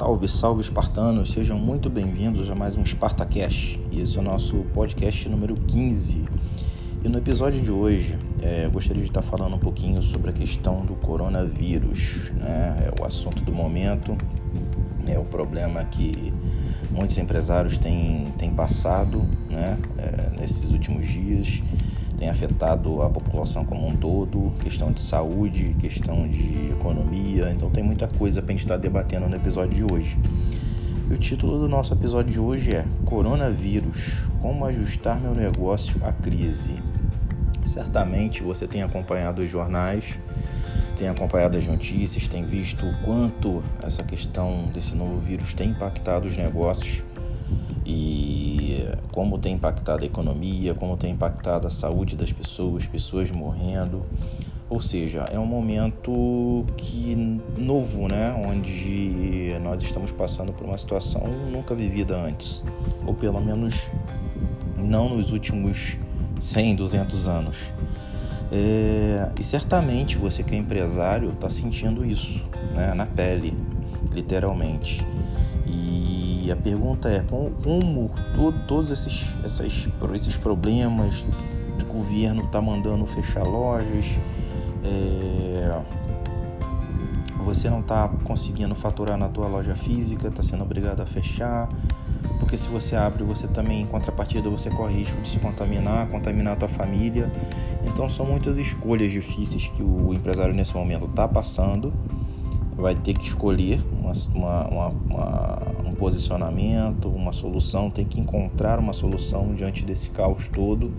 Salve, salve espartanos, sejam muito bem-vindos a mais um Spartacast. Esse é o nosso podcast número 15. E no episódio de hoje, é, eu gostaria de estar falando um pouquinho sobre a questão do coronavírus, né? É o assunto do momento, é o problema que muitos empresários têm, têm passado né? É, nesses últimos dias tem afetado a população como um todo, questão de saúde, questão de economia, então tem muita coisa para a gente estar tá debatendo no episódio de hoje. E o título do nosso episódio de hoje é Coronavírus: Como ajustar meu negócio à crise. Certamente você tem acompanhado os jornais, tem acompanhado as notícias, tem visto o quanto essa questão desse novo vírus tem impactado os negócios e como tem impactado a economia, como tem impactado a saúde das pessoas, pessoas morrendo. Ou seja, é um momento que novo, né, onde nós estamos passando por uma situação nunca vivida antes, ou pelo menos não nos últimos 100, 200 anos. É, e certamente você que é empresário está sentindo isso né, na pele, literalmente. A pergunta é como, todo, todos esses, essas, esses problemas do governo está mandando fechar lojas, é, você não está conseguindo faturar na tua loja física, está sendo obrigado a fechar, porque se você abre, você também, em contrapartida, você corre risco de se contaminar, contaminar a tua família. Então são muitas escolhas difíceis que o empresário nesse momento está passando, vai ter que escolher uma, uma, uma, um posicionamento, uma solução, tem que encontrar uma solução diante desse caos todo.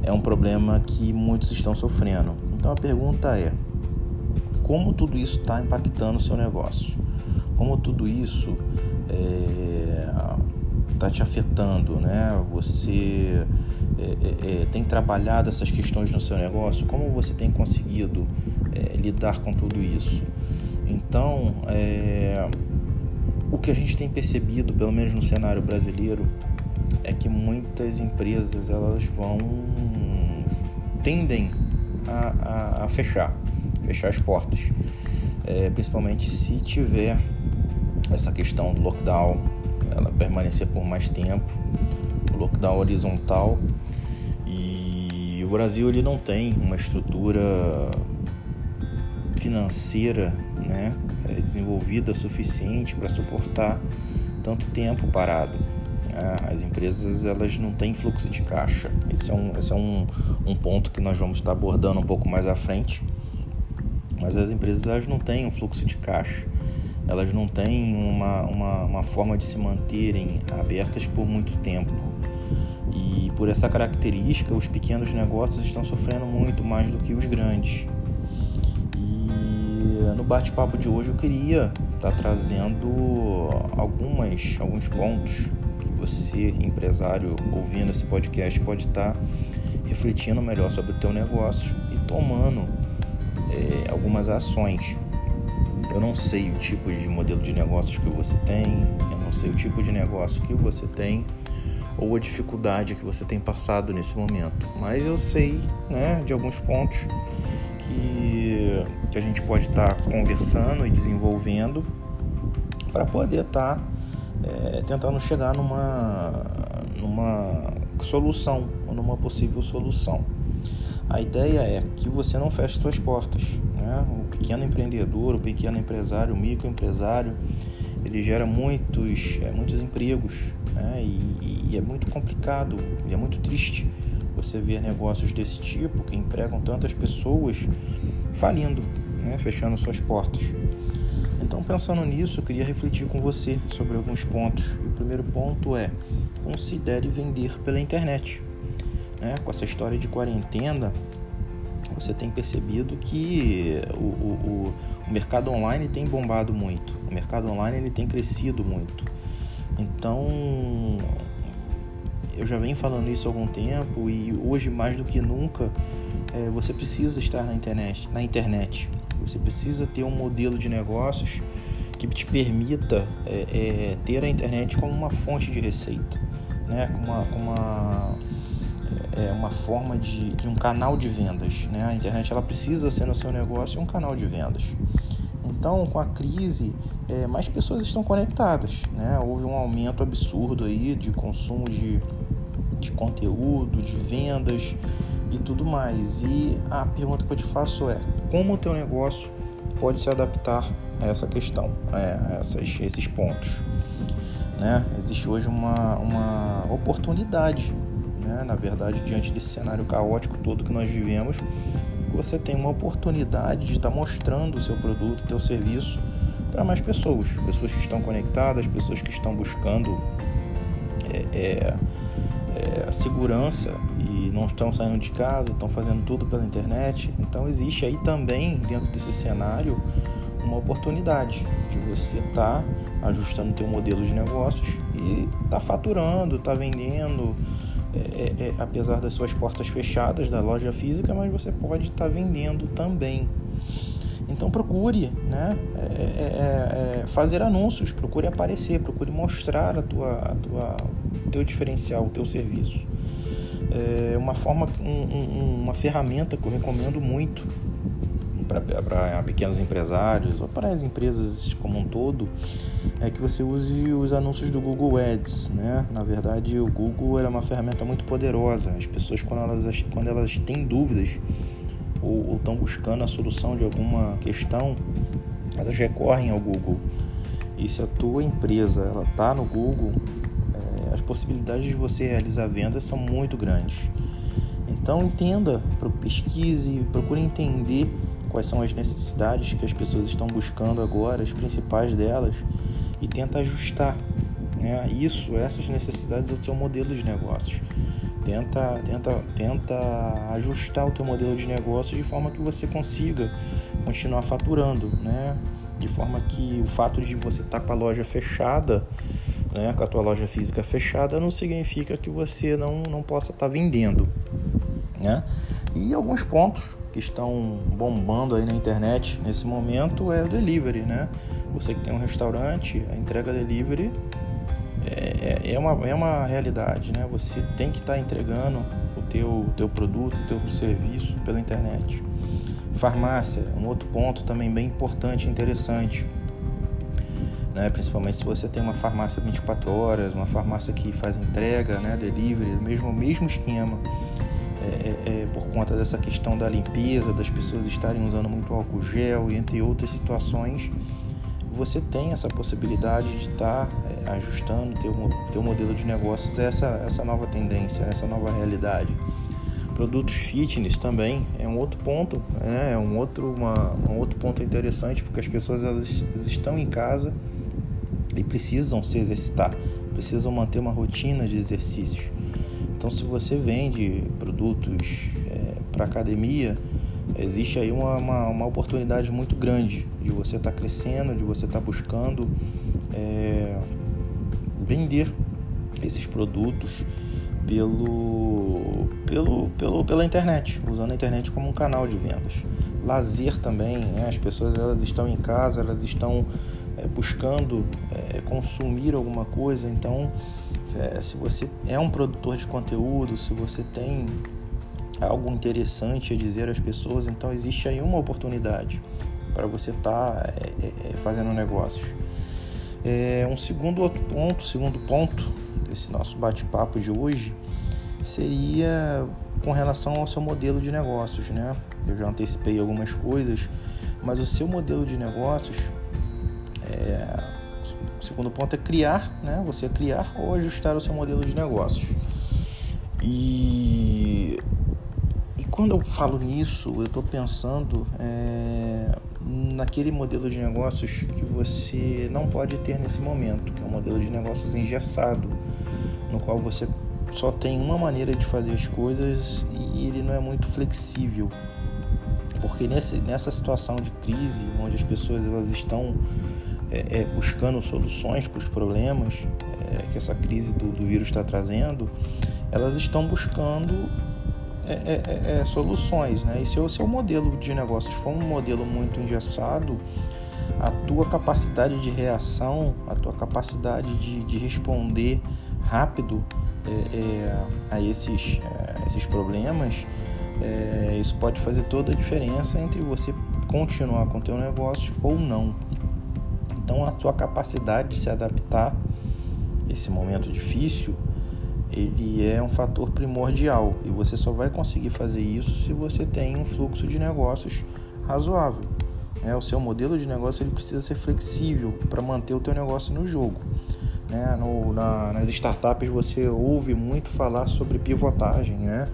É um problema que muitos estão sofrendo. Então a pergunta é: como tudo isso está impactando o seu negócio? Como tudo isso está é, te afetando, né? Você é, é, é, tem trabalhado essas questões no seu negócio? Como você tem conseguido é, lidar com tudo isso? Então, é, o que a gente tem percebido, pelo menos no cenário brasileiro, é que muitas empresas elas vão tendem a, a, a fechar, fechar as portas, é, principalmente se tiver essa questão do lockdown, ela permanecer por mais tempo, o lockdown horizontal. E o Brasil ele não tem uma estrutura financeira né, desenvolvida suficiente para suportar tanto tempo parado. É, as empresas elas não têm fluxo de caixa. Esse é, um, esse é um, um ponto que nós vamos estar abordando um pouco mais à frente. Mas as empresas elas não têm um fluxo de caixa. Elas não têm uma, uma, uma forma de se manterem abertas por muito tempo. E por essa característica, os pequenos negócios estão sofrendo muito mais do que os grandes no bate-papo de hoje eu queria estar tá trazendo algumas, alguns pontos que você, empresário, ouvindo esse podcast, pode estar tá refletindo melhor sobre o teu negócio e tomando é, algumas ações. Eu não sei o tipo de modelo de negócios que você tem, eu não sei o tipo de negócio que você tem ou a dificuldade que você tem passado nesse momento, mas eu sei, né, de alguns pontos que, que a gente pode estar tá conversando e desenvolvendo para poder estar tá, é, tentando chegar numa, numa solução numa possível solução. A ideia é que você não feche suas portas. Né? O pequeno empreendedor, o pequeno empresário, o microempresário, ele gera muitos, é, muitos empregos né? e, e é muito complicado e é muito triste você vê negócios desse tipo que empregam tantas pessoas falindo, né, fechando suas portas. Então, pensando nisso, eu queria refletir com você sobre alguns pontos. O primeiro ponto é: considere vender pela internet. Né? Com essa história de quarentena, você tem percebido que o, o, o, mercado online tem bombado muito, o mercado online ele tem crescido muito. Então, eu já venho falando isso há algum tempo e hoje mais do que nunca é, você precisa estar na internet, na internet. Você precisa ter um modelo de negócios que te permita é, é, ter a internet como uma fonte de receita, né? como uma, uma, é, uma forma de, de, um canal de vendas. Né? A internet ela precisa ser no seu negócio um canal de vendas. Então, com a crise, é, mais pessoas estão conectadas. Né? Houve um aumento absurdo aí de consumo de, de conteúdo, de vendas e tudo mais. E a pergunta que eu te faço é: como o teu negócio pode se adaptar a essa questão, a, essas, esses pontos? Né? Existe hoje uma, uma oportunidade, né? na verdade, diante desse cenário caótico todo que nós vivemos, você tem uma oportunidade de estar mostrando o seu produto, o seu serviço para mais pessoas, pessoas que estão conectadas, pessoas que estão buscando é, é, é, segurança e não estão saindo de casa, estão fazendo tudo pela internet. Então existe aí também dentro desse cenário uma oportunidade de você estar tá ajustando teu modelo de negócios e tá faturando, tá vendendo, é, é, é, apesar das suas portas fechadas da loja física, mas você pode estar tá vendendo também. Então procure, né, é, é, é, fazer anúncios, procure aparecer, procure mostrar a tua, a tua, o teu diferencial, o teu serviço. É uma forma, um, um, uma ferramenta que eu recomendo muito para pequenos empresários ou para as empresas como um todo é que você use os anúncios do Google Ads, né? Na verdade, o Google é uma ferramenta muito poderosa. As pessoas quando elas quando elas têm dúvidas ou estão buscando a solução de alguma questão, elas recorrem ao Google. E se a tua empresa ela tá no Google, é, as possibilidades de você realizar vendas são muito grandes. Então entenda, pesquise, procure entender quais são as necessidades que as pessoas estão buscando agora, as principais delas, e tenta ajustar né, isso, essas necessidades ao seu modelo de negócios. Tenta, tenta, tenta ajustar o teu modelo de negócio de forma que você consiga continuar faturando, né? De forma que o fato de você estar tá com a loja fechada, né, com a tua loja física fechada, não significa que você não, não possa estar tá vendendo, né? E alguns pontos que estão bombando aí na internet nesse momento é o delivery, né? Você que tem um restaurante, a entrega delivery é, uma, é uma realidade, né? Você tem que estar tá entregando o teu, teu produto, o teu serviço pela internet. Farmácia, um outro ponto também bem importante e interessante. Né? Principalmente se você tem uma farmácia 24 horas, uma farmácia que faz entrega, né? delivery, mesmo mesmo esquema. É, é, é, por conta dessa questão da limpeza, das pessoas estarem usando muito álcool gel e entre outras situações, você tem essa possibilidade de estar tá, é, ajustando teu, teu modelo de negócios a essa, essa nova tendência, essa nova realidade. Produtos fitness também é um outro ponto, né? é um outro, uma, um outro ponto interessante porque as pessoas elas, estão em casa e precisam se exercitar, precisam manter uma rotina de exercícios. Então, se você vende produtos é, para academia, existe aí uma, uma, uma, oportunidade muito grande de você estar tá crescendo, de você estar tá buscando é, vender esses produtos pelo, pelo, pelo, pela internet, usando a internet como um canal de vendas. Lazer também, né? as pessoas elas estão em casa, elas estão é, buscando é, consumir alguma coisa, então é, se você é um produtor de conteúdo, se você tem algo interessante a dizer às pessoas, então existe aí uma oportunidade para você estar tá, é, é, é, fazendo negócios. É, um segundo outro ponto, segundo ponto desse nosso bate-papo de hoje seria com relação ao seu modelo de negócios, né? Eu já antecipei algumas coisas, mas o seu modelo de negócios é, o segundo ponto é criar, né? Você criar ou ajustar o seu modelo de negócios. E quando eu falo nisso, eu estou pensando é, naquele modelo de negócios que você não pode ter nesse momento, que é um modelo de negócios engessado, no qual você só tem uma maneira de fazer as coisas e ele não é muito flexível. Porque nesse, nessa situação de crise, onde as pessoas elas estão é, é, buscando soluções para os problemas é, que essa crise do, do vírus está trazendo, elas estão buscando é, é, é, soluções. Né? E se o seu modelo de negócios for um modelo muito engessado, a tua capacidade de reação, a tua capacidade de, de responder rápido a esses, esses problemas, isso pode fazer toda a diferença entre você continuar com o teu negócio ou não. Então a sua capacidade de se adaptar esse momento difícil, ele é um fator primordial e você só vai conseguir fazer isso se você tem um fluxo de negócios razoável. É, o seu modelo de negócio ele precisa ser flexível para manter o teu negócio no jogo. Né? No, na, nas startups você ouve muito falar sobre pivotagem, né?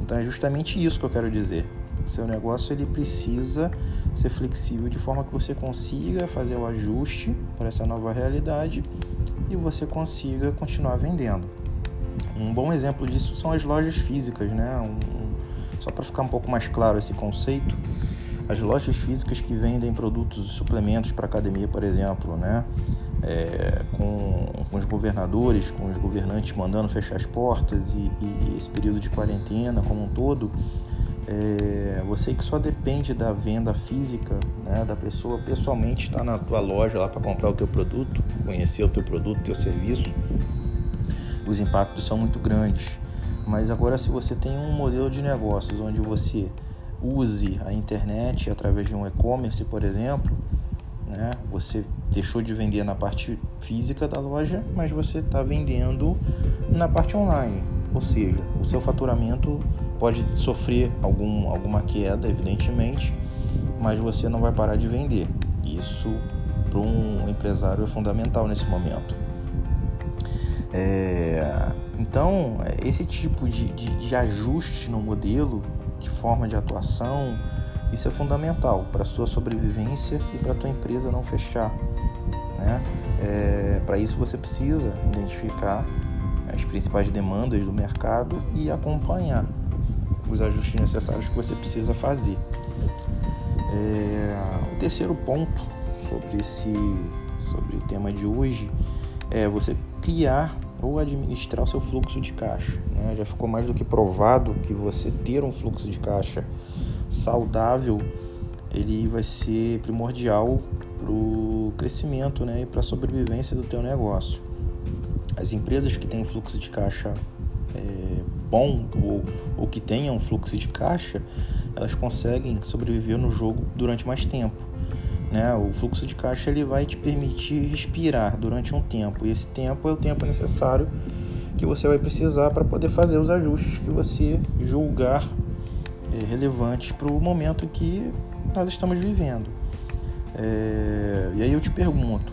Então é justamente isso que eu quero dizer. O seu negócio ele precisa ser flexível de forma que você consiga fazer o ajuste para essa nova realidade e você consiga continuar vendendo. Um bom exemplo disso são as lojas físicas, né? Um, só para ficar um pouco mais claro esse conceito, as lojas físicas que vendem produtos e suplementos para academia, por exemplo, né? É, com, com, os governadores, com os governantes mandando fechar as portas e, e esse período de quarentena como um todo, é, você que só depende da venda física, né, da pessoa pessoalmente estar tá na tua loja lá para comprar o teu produto, conhecer o teu produto, teu serviço, os impactos são muito grandes. Mas agora se você tem um modelo de negócios onde você use a internet através de um e-commerce, por exemplo, né? Você deixou de vender na parte física da loja, mas você está vendendo na parte online. Ou seja, o seu faturamento pode sofrer algum, alguma queda, evidentemente, mas você não vai parar de vender. Isso para um empresário é fundamental nesse momento. É, então, esse tipo de, de, de ajuste no modelo de forma de atuação, isso é fundamental para a sua sobrevivência e para a tua empresa não fechar. Né? É, para isso você precisa identificar as principais demandas do mercado e acompanhar os ajustes necessários que você precisa fazer. É, o terceiro ponto sobre esse sobre o tema de hoje é você criar ou administrar o seu fluxo de caixa. Né? Já ficou mais do que provado que você ter um fluxo de caixa saudável ele vai ser primordial para o crescimento né? e para a sobrevivência do teu negócio. As empresas que têm um fluxo de caixa é, bom ou, ou que tenham um fluxo de caixa, elas conseguem sobreviver no jogo durante mais tempo. Né? O fluxo de caixa ele vai te permitir respirar durante um tempo, e esse tempo é o tempo necessário que você vai precisar para poder fazer os ajustes que você julgar é, relevantes para o momento que nós estamos vivendo. É, e aí eu te pergunto,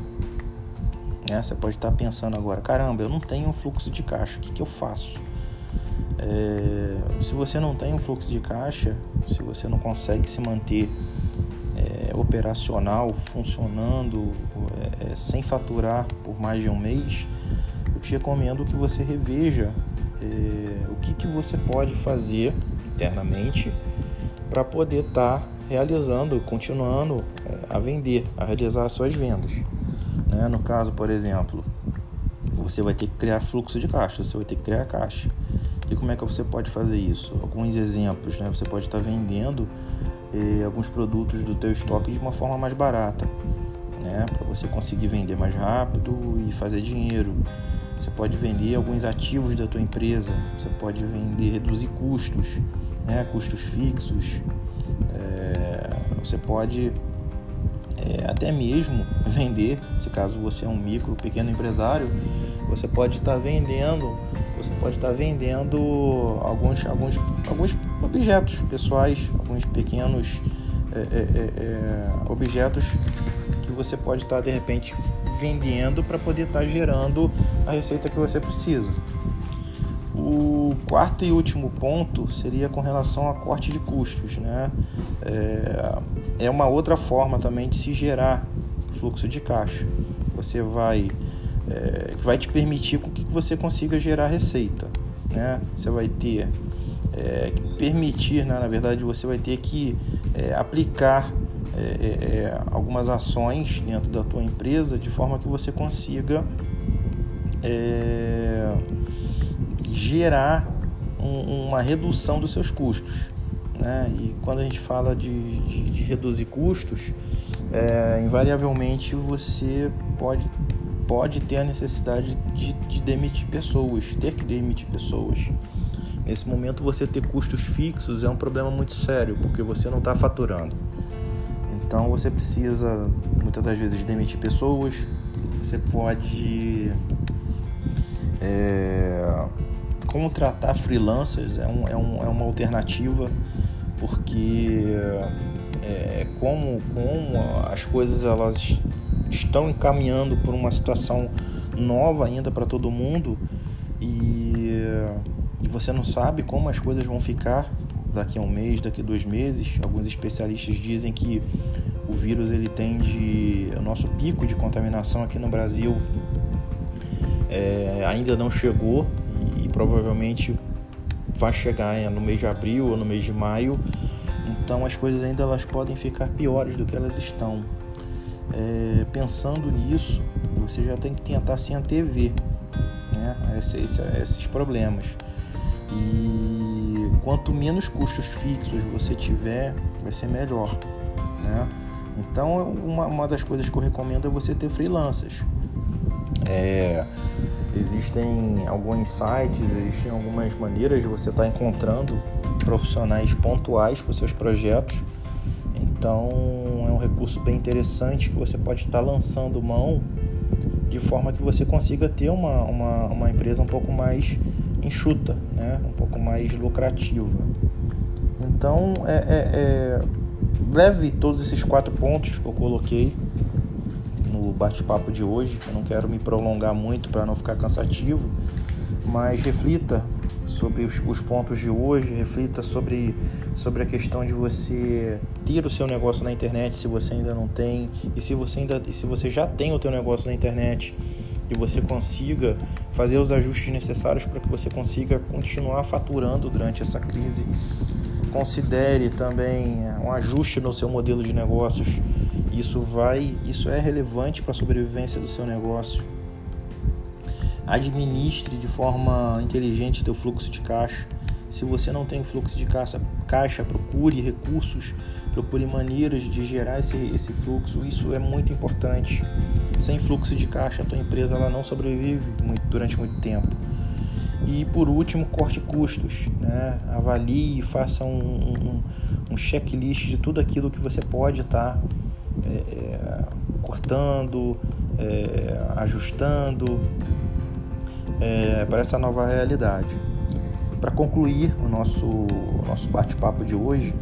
né, você pode estar pensando agora, caramba, eu não tenho um fluxo de caixa, o que, que eu faço? É, se você não tem um fluxo de caixa, se você não consegue se manter é, operacional, funcionando, é, é, sem faturar por mais de um mês, eu te recomendo que você reveja é, o que, que você pode fazer internamente para poder estar tá realizando, continuando a vender, a realizar as suas vendas. Né? No caso, por exemplo, você vai ter que criar fluxo de caixa, você vai ter que criar caixa. E como é que você pode fazer isso? Alguns exemplos, né? Você pode estar tá vendendo eh, alguns produtos do teu estoque de uma forma mais barata, né? Para você conseguir vender mais rápido e fazer dinheiro. Você pode vender alguns ativos da tua empresa, você pode vender, reduzir custos, né? Custos fixos. É, você pode é, até mesmo vender, se caso você é um micro, pequeno empresário, você pode estar tá vendendo, você pode estar tá vendendo alguns, alguns, alguns objetos pessoais, alguns pequenos é, é, é, é objetos que você pode estar tá, de repente vendendo para poder estar gerando a receita que você precisa. O quarto e último ponto seria com relação a corte de custos, né? É, é uma outra forma também de se gerar fluxo de caixa. Você vai é, vai te permitir que você consiga gerar receita, né? Você vai ter é, permitir, né? na verdade, você vai ter que é, aplicar é, é, é, algumas ações dentro da tua empresa de forma que você consiga gerar um, uma redução dos seus custos. Né? E quando a gente fala de, de, de reduzir custos, invariavelmente você pode pode ter a necessidade de, de, demitir pessoas, ter que demitir pessoas. Nesse momento, você ter custos fixos é um problema muito sério, porque você não está faturando. Então você precisa muitas das vezes demitir pessoas, você pode é, contratar freelancers é, um, é, um, é uma alternativa porque é, como, como as coisas elas estão encaminhando por uma situação nova ainda para todo mundo e, e você não sabe como as coisas vão ficar daqui a um mês, daqui a dois meses. Alguns especialistas dizem que o vírus ele tende, o nosso pico de contaminação aqui no Brasil é, ainda não chegou e, e provavelmente vai chegar no mês de abril ou no mês de maio. Então as coisas ainda elas podem ficar piores do que elas estão. É, pensando nisso, você já tem que tentar se antever né, esses, a esses problemas. E quanto menos custos fixos você tiver, vai ser melhor. Né? Então, uma, uma das coisas que eu recomendo é você ter freelancers. É, existem alguns sites, existem algumas maneiras de você estar tá encontrando profissionais pontuais para os seus projetos. Então, é um recurso bem interessante que você pode estar tá lançando mão de forma que você consiga ter uma, uma, uma empresa um pouco mais enxuta, né? um pouco mais lucrativa. Então, é, é, é leve todos esses quatro pontos que eu coloquei no bate-papo de hoje. Eu não quero me prolongar muito para não ficar cansativo, mas reflita sobre os, os, pontos de hoje, reflita sobre, sobre a questão de você ter o seu negócio na internet se você ainda não tem e se você ainda se você já tem o teu negócio na internet e você consiga fazer os ajustes necessários para que você consiga continuar faturando durante essa crise considere também é, um ajuste no seu modelo de negócios. Isso vai, isso é relevante para a sobrevivência do seu negócio. Administre de forma inteligente o seu fluxo de caixa. Se você não tem fluxo de caixa, caixa procure recursos, procure maneiras de gerar esse, esse fluxo. Isso é muito importante. Sem fluxo de caixa, a tua empresa ela não sobrevive muito, durante muito tempo. E por último, corte custos. Né? Avalie faça um, um, um checklist de tudo aquilo que você pode estar tá, é, é, cortando, é, ajustando é, para essa nova realidade. Para concluir o nosso, o nosso bate-papo de hoje,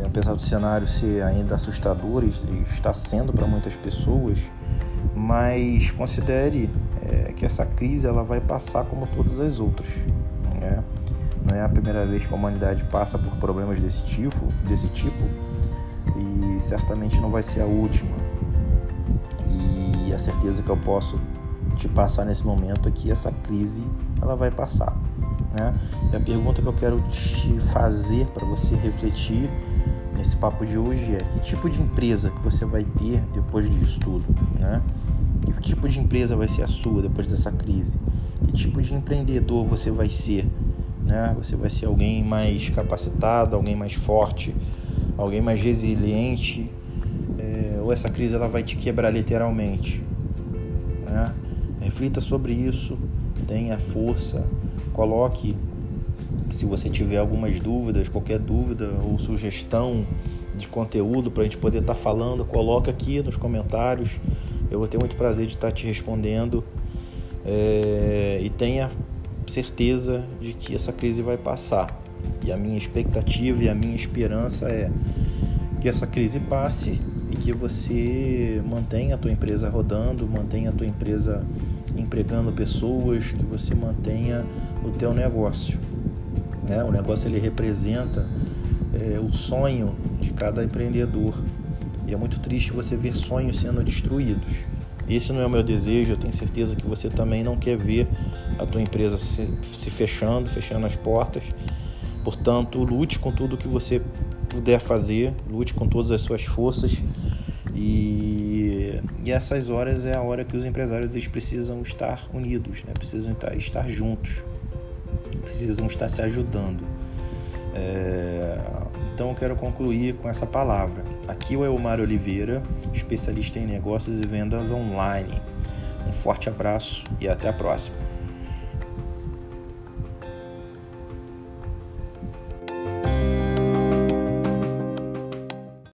é, apesar do cenário ser ainda assustador e está sendo para muitas pessoas, mas considere é, que essa crise ela vai passar como todas as outras. Né? Não é a primeira vez que a humanidade passa por problemas desse tipo, desse tipo e certamente não vai ser a última. E a certeza que eu posso te passar nesse momento é que essa crise ela vai passar. Né? E a pergunta que eu quero te fazer para você refletir nesse papo de hoje é que tipo de empresa que você vai ter depois disso tudo, né? Que tipo de empresa vai ser a sua depois dessa crise? Que tipo de empreendedor você vai ser? Né? Você vai ser alguém mais capacitado, alguém mais forte, alguém mais resiliente? É, ou essa crise ela vai te quebrar literalmente? Né? Reflita sobre isso, tenha força, coloque se você tiver algumas dúvidas, qualquer dúvida ou sugestão de conteúdo para a gente poder estar tá falando, coloca aqui nos comentários. Eu vou ter muito prazer de estar te respondendo é, e tenha certeza de que essa crise vai passar. E a minha expectativa e a minha esperança é que essa crise passe e que você mantenha a tua empresa rodando, mantenha a tua empresa empregando pessoas, que você mantenha o teu negócio. Né? O negócio ele representa é, o sonho de cada empreendedor e é muito triste você ver sonhos sendo destruídos. Esse não é o meu desejo, eu tenho certeza que você também não quer ver a tua empresa se, se fechando, fechando as portas. Portanto, lute com tudo que você puder fazer, lute com todas as suas forças. E, e essas horas é a hora que os empresários eles precisam estar unidos, né? precisam estar, estar juntos, precisam estar se ajudando. É, então eu quero concluir com essa palavra. Aqui é o Elmar Oliveira, especialista em negócios e vendas online. Um forte abraço e até a próxima.